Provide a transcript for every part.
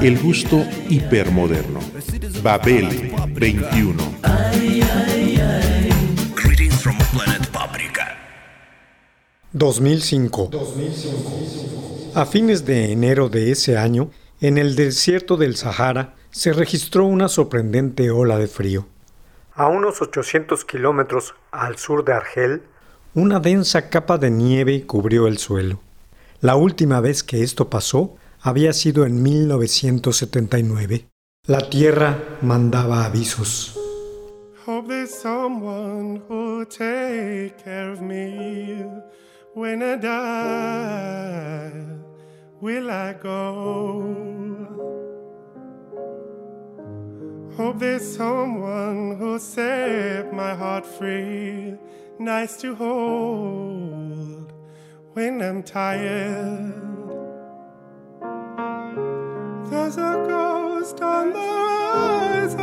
El gusto hipermoderno. Babel 21. Greetings from planet Paprika. 2005. A fines de enero de ese año, en el desierto del Sahara se registró una sorprendente ola de frío. A unos 800 kilómetros al sur de Argel, una densa capa de nieve cubrió el suelo. La última vez que esto pasó había sido en 1979. La tierra mandaba avisos. Hope there's someone who'll take care of me when I die. Will I go? Hope there's someone who'll set my heart free, nice to hold when I'm tired. There's a ghost on the horizon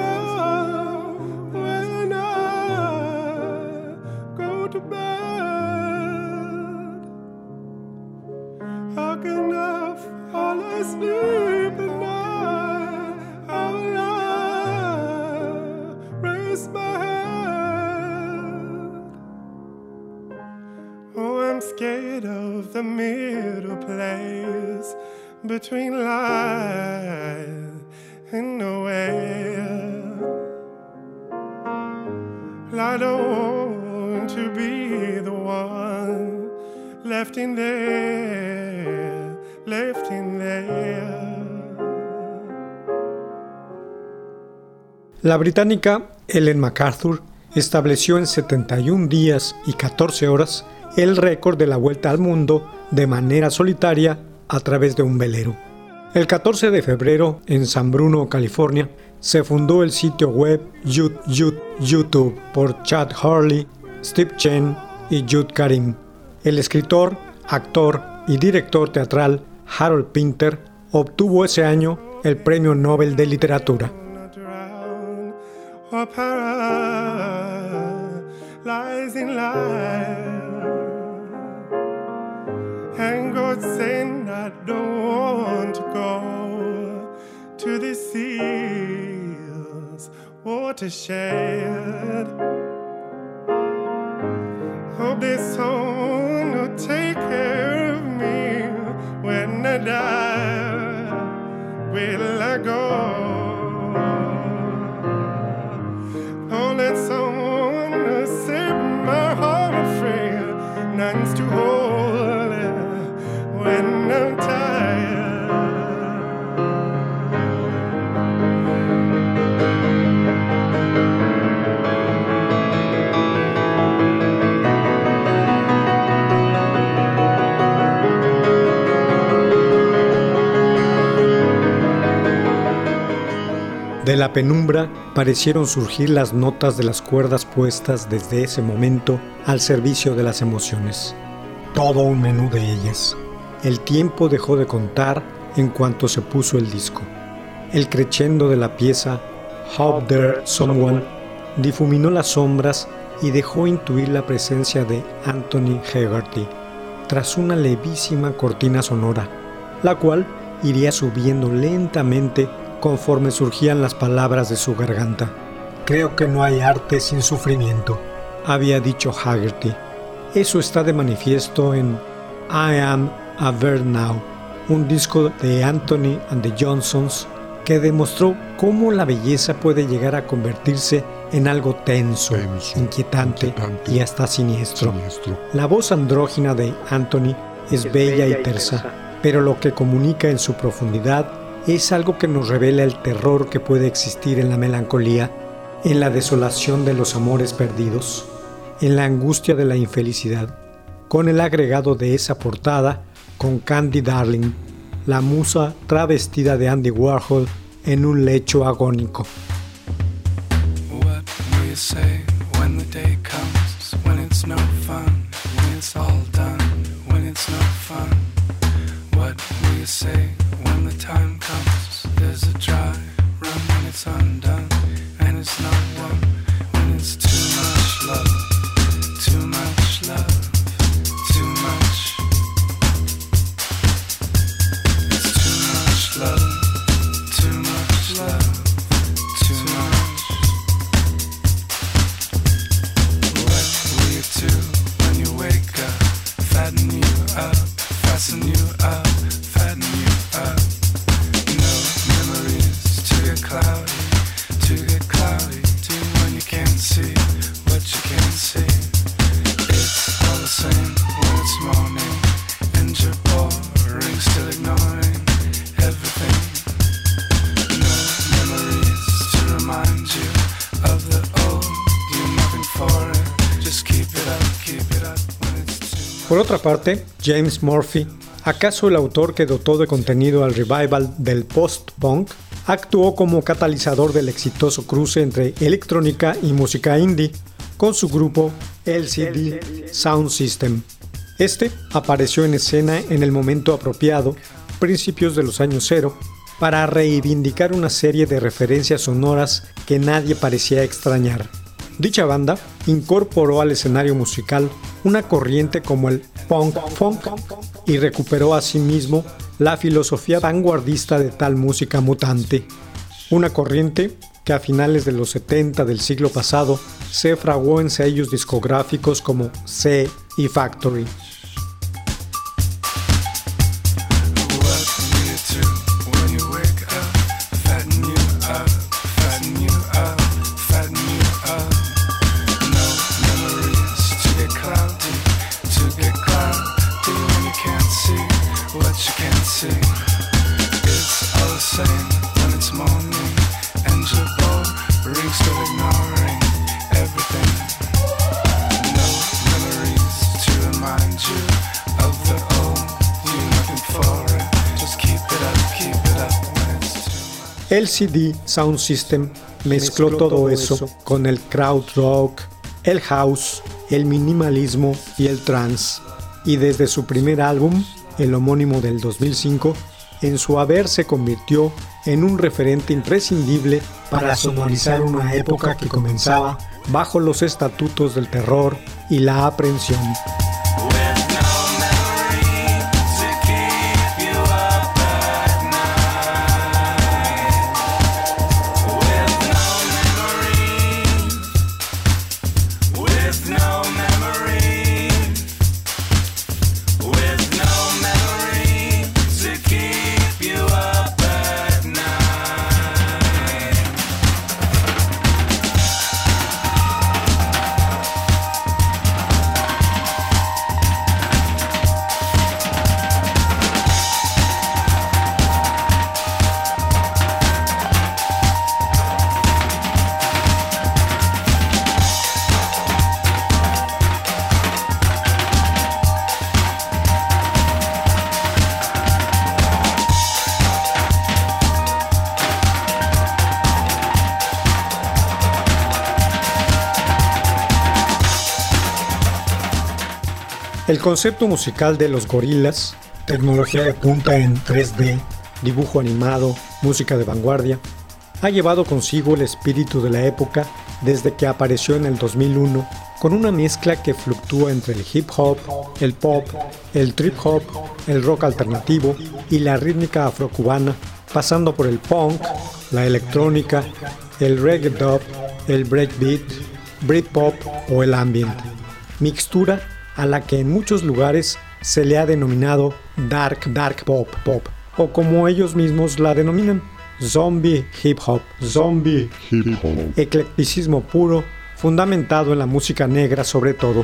La británica Ellen MacArthur estableció en 71 días y 14 horas el récord de la vuelta al mundo de manera solitaria a través de un velero. El 14 de febrero, en San Bruno, California, se fundó el sitio web YouTube por Chad Hurley, Steve Chen y Jude Karim. El escritor, actor y director teatral Harold Pinter obtuvo ese año el Premio Nobel de Literatura. Or paralyzed in life. And God saying, I don't want to go to the seas, watershed. Hope this someone will take care of me when I die. Will I go? Penumbra parecieron surgir las notas de las cuerdas puestas desde ese momento al servicio de las emociones. Todo un menú de ellas. El tiempo dejó de contar en cuanto se puso el disco. El crescendo de la pieza Hope There Someone difuminó las sombras y dejó intuir la presencia de Anthony Hegarty tras una levísima cortina sonora, la cual iría subiendo lentamente conforme surgían las palabras de su garganta. Creo que no hay arte sin sufrimiento, había dicho Haggerty. Eso está de manifiesto en I Am a Bird Now, un disco de Anthony and the Johnsons que demostró cómo la belleza puede llegar a convertirse en algo tenso, inquietante, y hasta siniestro. La voz andrógina de Anthony es, bella y tersa, pero lo que comunica en su profundidad es algo que nos revela el terror que puede existir en la melancolía, en la desolación de los amores perdidos, en la angustia de la infelicidad, con el agregado de esa portada con Candy Darling, la musa travestida de Andy Warhol en un lecho agónico. Por otra parte, James Murphy, acaso el autor que dotó de contenido al revival del post-punk, actuó como catalizador del exitoso cruce entre electrónica y música indie con su grupo LCD Sound System. Este apareció en escena en el momento apropiado, principios de los años cero, para reivindicar una serie de referencias sonoras que nadie parecía extrañar. Dicha banda incorporó al escenario musical una corriente como el punk funk y recuperó asimismo la filosofía vanguardista de tal música mutante. Una corriente que a finales de los 70 del siglo pasado se fraguó en sellos discográficos como C y Factory. LCD Sound System mezcló todo eso con el crowd rock, el house, el minimalismo y el trance. Y desde su primer álbum, el homónimo del 2005, en su haber se convirtió en un referente imprescindible para sonorizar una época que comenzaba bajo los estatutos del terror y la aprensión. El concepto musical de los gorilas, tecnología de punta en 3D, dibujo animado, música de vanguardia, ha llevado consigo el espíritu de la época desde que apareció en el 2001 con una mezcla que fluctúa entre el hip hop, el pop, el trip hop, el rock alternativo y la rítmica afrocubana, pasando por el punk, la electrónica, el reggae dub, el breakbeat, Britpop o el ambient. Mixtura a la que en muchos lugares se le ha denominado dark, dark pop, pop, o como ellos mismos la denominan, zombie hip hop, zombie hip hop, eclecticismo puro, fundamentado en la música negra sobre todo.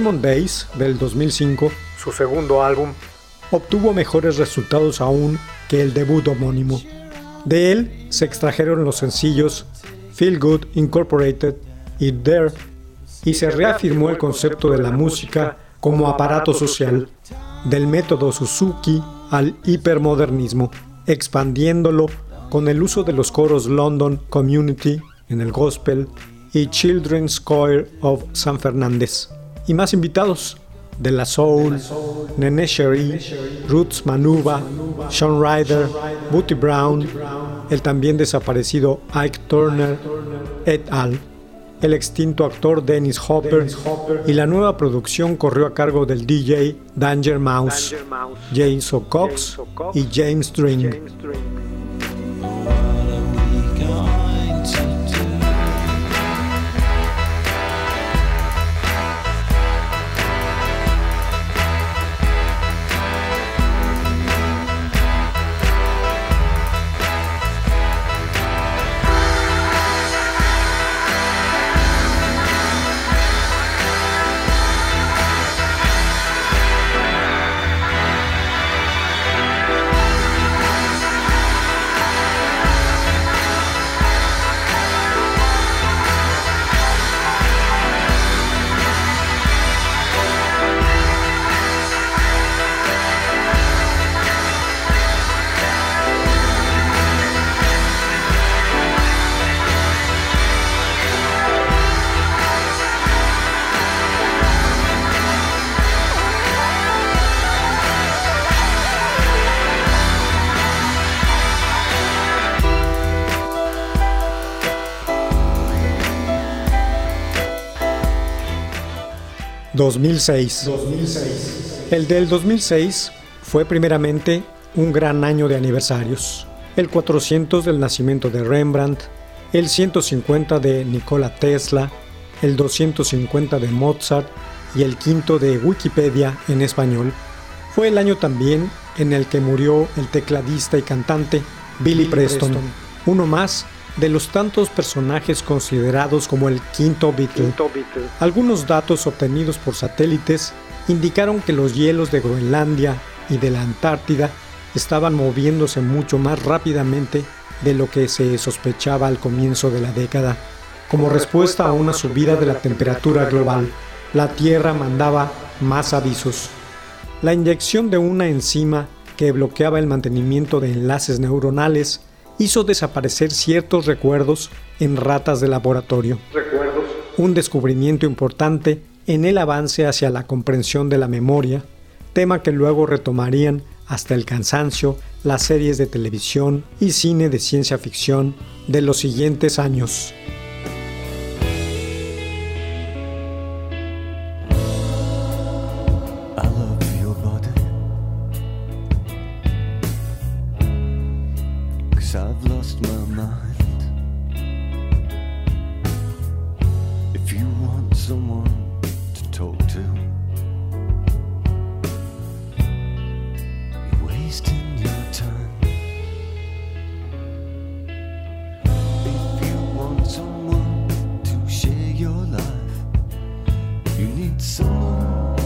Damon Bass, del 2005, su segundo álbum, obtuvo mejores resultados aún que el debut homónimo. De él se extrajeron los sencillos Feel Good Incorporated y There, y se reafirmó el concepto de la música como aparato social, del método Suzuki al hipermodernismo, expandiéndolo con el uso de los coros London Community en el gospel y Children's Choir of San Fernández. Y más invitados, De La Soul, Nene Cherie, Roots Manuba, Sean Ryder, Booty Brown, el también desaparecido Ike Turner, et al. El extinto actor Dennis Hopper y la nueva producción corrió a cargo del DJ Danger Mouse, James O'Cox y James String. 2006. El del 2006 fue primeramente un gran año de aniversarios. El 400 del nacimiento de Rembrandt, el 150 de Nikola Tesla, el 250 de Mozart y el quinto de Wikipedia en español. Fue el año también en el que murió el tecladista y cantante Billy Preston, uno más de los tantos personajes considerados como el quinto Beatle. Algunos datos obtenidos por satélites indicaron que los hielos de Groenlandia y de la Antártida estaban moviéndose mucho más rápidamente de lo que se sospechaba al comienzo de la década. Como respuesta a una subida de la temperatura global, la Tierra mandaba más avisos. La inyección de una enzima que bloqueaba el mantenimiento de enlaces neuronales hizo desaparecer ciertos recuerdos en ratas de laboratorio. Un descubrimiento importante en el avance hacia la comprensión de la memoria, tema que luego retomarían hasta el cansancio las series de televisión y cine de ciencia ficción de los siguientes años. If you want someone to talk to, you're wasting your time. If you want someone to share your life, you need someone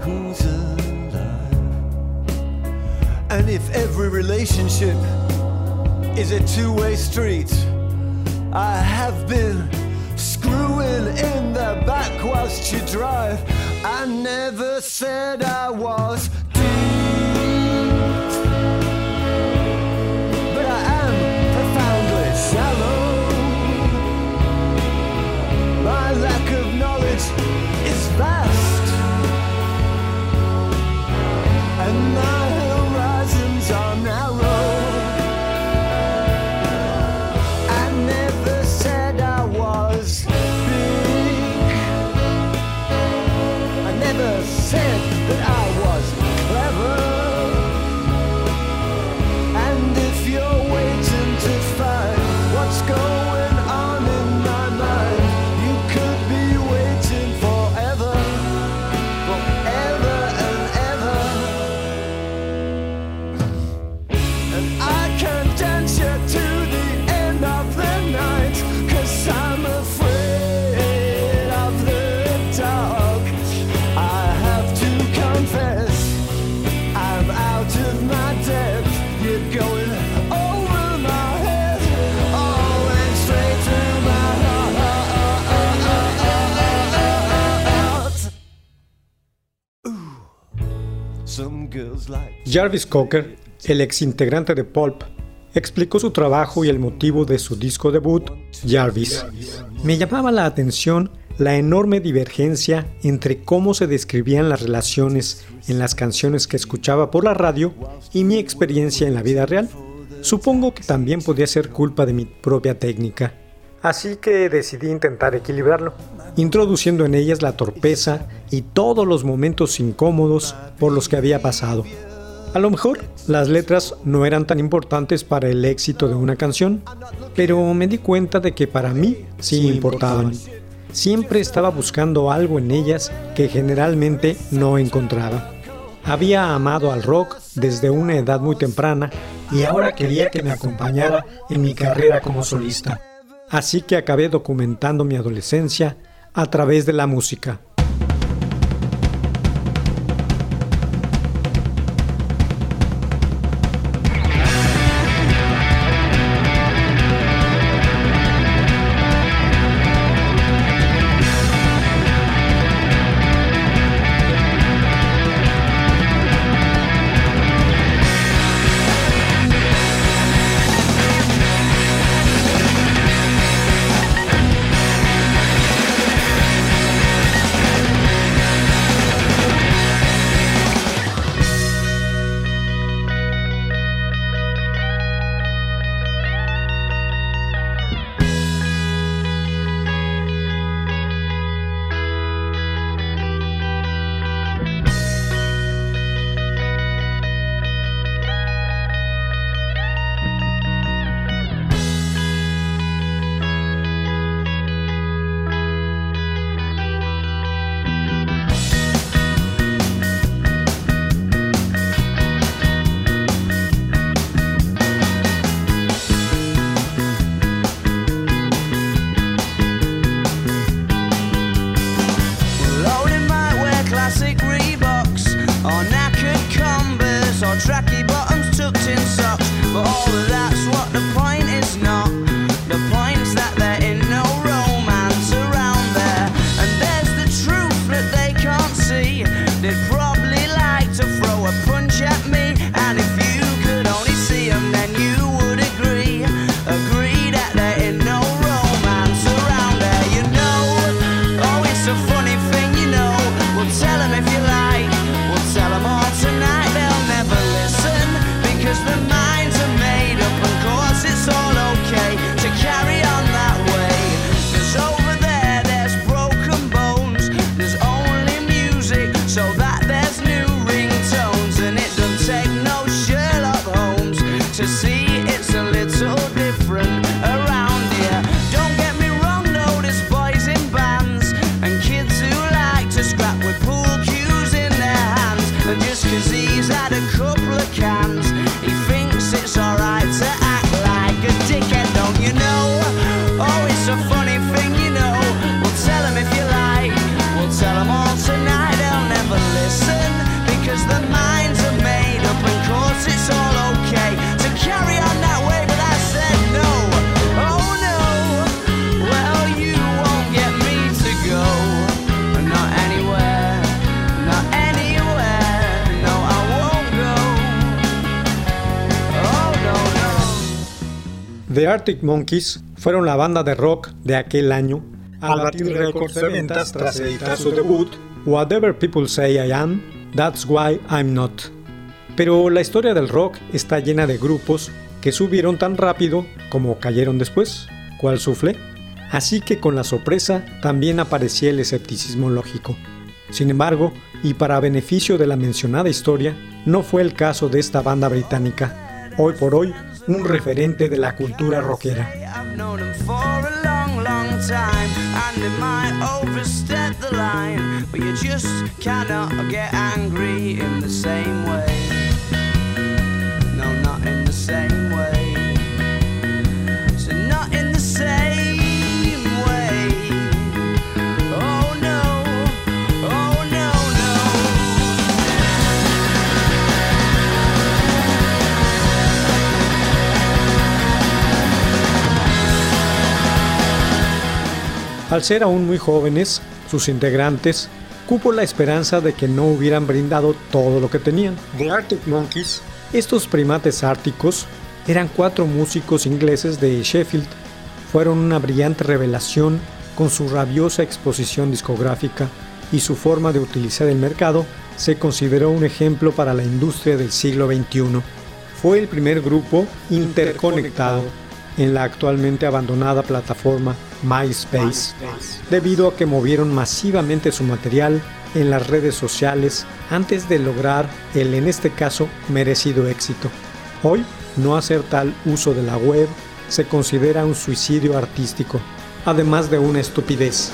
who's alive. And if every relationship is a two way street, I have been you drive. I never said I was Jarvis Cocker, el ex integrante de Pulp, explicó su trabajo y el motivo de su disco debut, Jarvis. Me llamaba la atención la enorme divergencia entre cómo se describían las relaciones en las canciones que escuchaba por la radio y mi experiencia en la vida real. Supongo que también podía ser culpa de mi propia técnica. Así que decidí intentar equilibrarlo, introduciendo en ellas la torpeza y todos los momentos incómodos por los que había pasado. A lo mejor las letras no eran tan importantes para el éxito de una canción, pero me di cuenta de que para mí sí importaban. Siempre estaba buscando algo en ellas que generalmente no encontraba. Había amado al rock desde una edad muy temprana y ahora quería que me acompañara en mi carrera como solista. Así que acabé documentando mi adolescencia a través de la música. Just disease out of The Arctic Monkeys fueron la banda de rock de aquel año al batir récords de ventas tras editar su debut Whatever People Say I Am, That's Why I'm Not. Pero la historia del rock está llena de grupos que subieron tan rápido como cayeron después, cual sufle. Así que con la sorpresa también aparecía el escepticismo lógico. Sin embargo, y para beneficio de la mencionada historia, no fue el caso de esta banda británica, hoy por hoy un referente de la cultura rockera. No, same way. So not in the same Al ser aún muy jóvenes, sus integrantes cupo la esperanza de que no hubieran brindado todo lo que tenían. The Arctic Monkeys. Estos primates árticos eran cuatro músicos ingleses de Sheffield. Fueron una brillante revelación con su rabiosa exposición discográfica y su forma de utilizar el mercado se consideró un ejemplo para la industria del siglo XXI. Fue el primer grupo interconectado en la actualmente abandonada plataforma MySpace, debido a que movieron masivamente su material en las redes sociales antes de lograr el en este caso merecido éxito. Hoy, no hacer tal uso de la web se considera un suicidio artístico, además de una estupidez.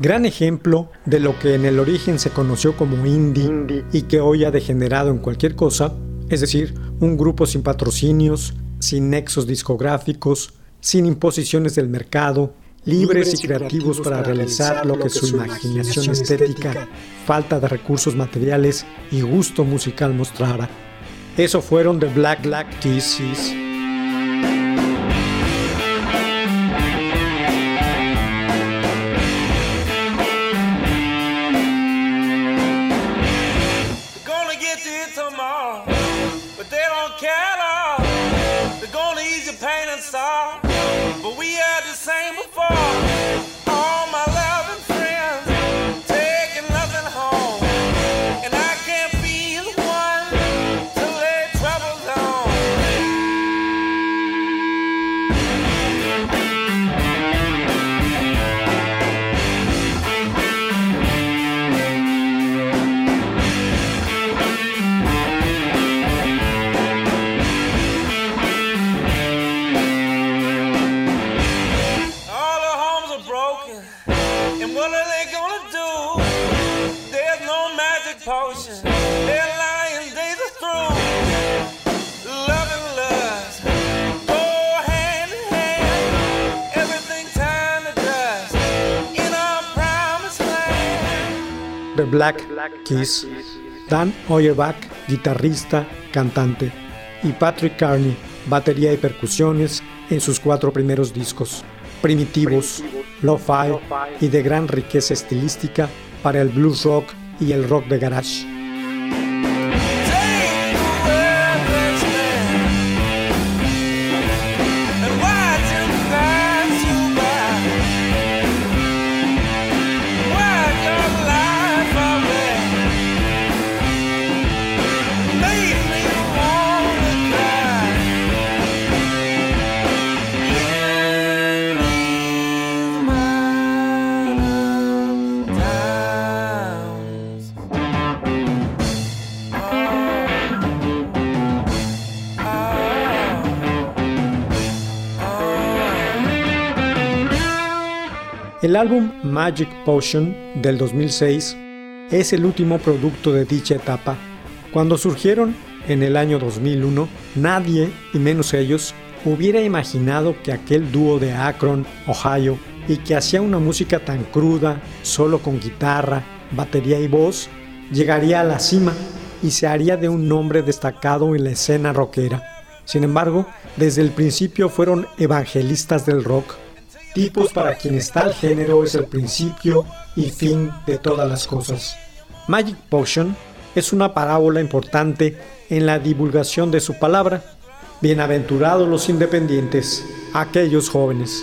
Gran ejemplo de lo que en el origen se conoció como indie, y que hoy ha degenerado en cualquier cosa, es decir, un grupo sin patrocinios, sin nexos discográficos, sin imposiciones del mercado, libres y creativos para realizar lo que su imaginación estética, falta de recursos materiales y gusto musical mostrara. Eso fueron The Black Black Keys. Broken, and what are they gonna do? There's no magic potion. Their lying days are through. Love and lust go hand in hand. Everything turned to dust in our promised land. The Black Keys, Dan Auerbach, guitarrista, cantante, y Patrick Carney, batería y percusiones en sus cuatro primeros discos, primitivos, lo-fi y de gran riqueza estilística para el blues rock y el rock de garage. Álbum Magic Potion del 2006 es el último producto de dicha etapa. Cuando surgieron en el año 2001, nadie, y menos ellos, hubiera imaginado que aquel dúo de Akron, Ohio, y que hacía una música tan cruda, solo con guitarra, batería y voz, llegaría a la cima y se haría de un nombre destacado en la escena rockera. Sin embargo, desde el principio fueron evangelistas del rock, tipos para quienes tal género es el principio y fin de todas las cosas. Magic Potion es una parábola importante en la divulgación de su palabra. Bienaventurados los independientes, aquellos jóvenes.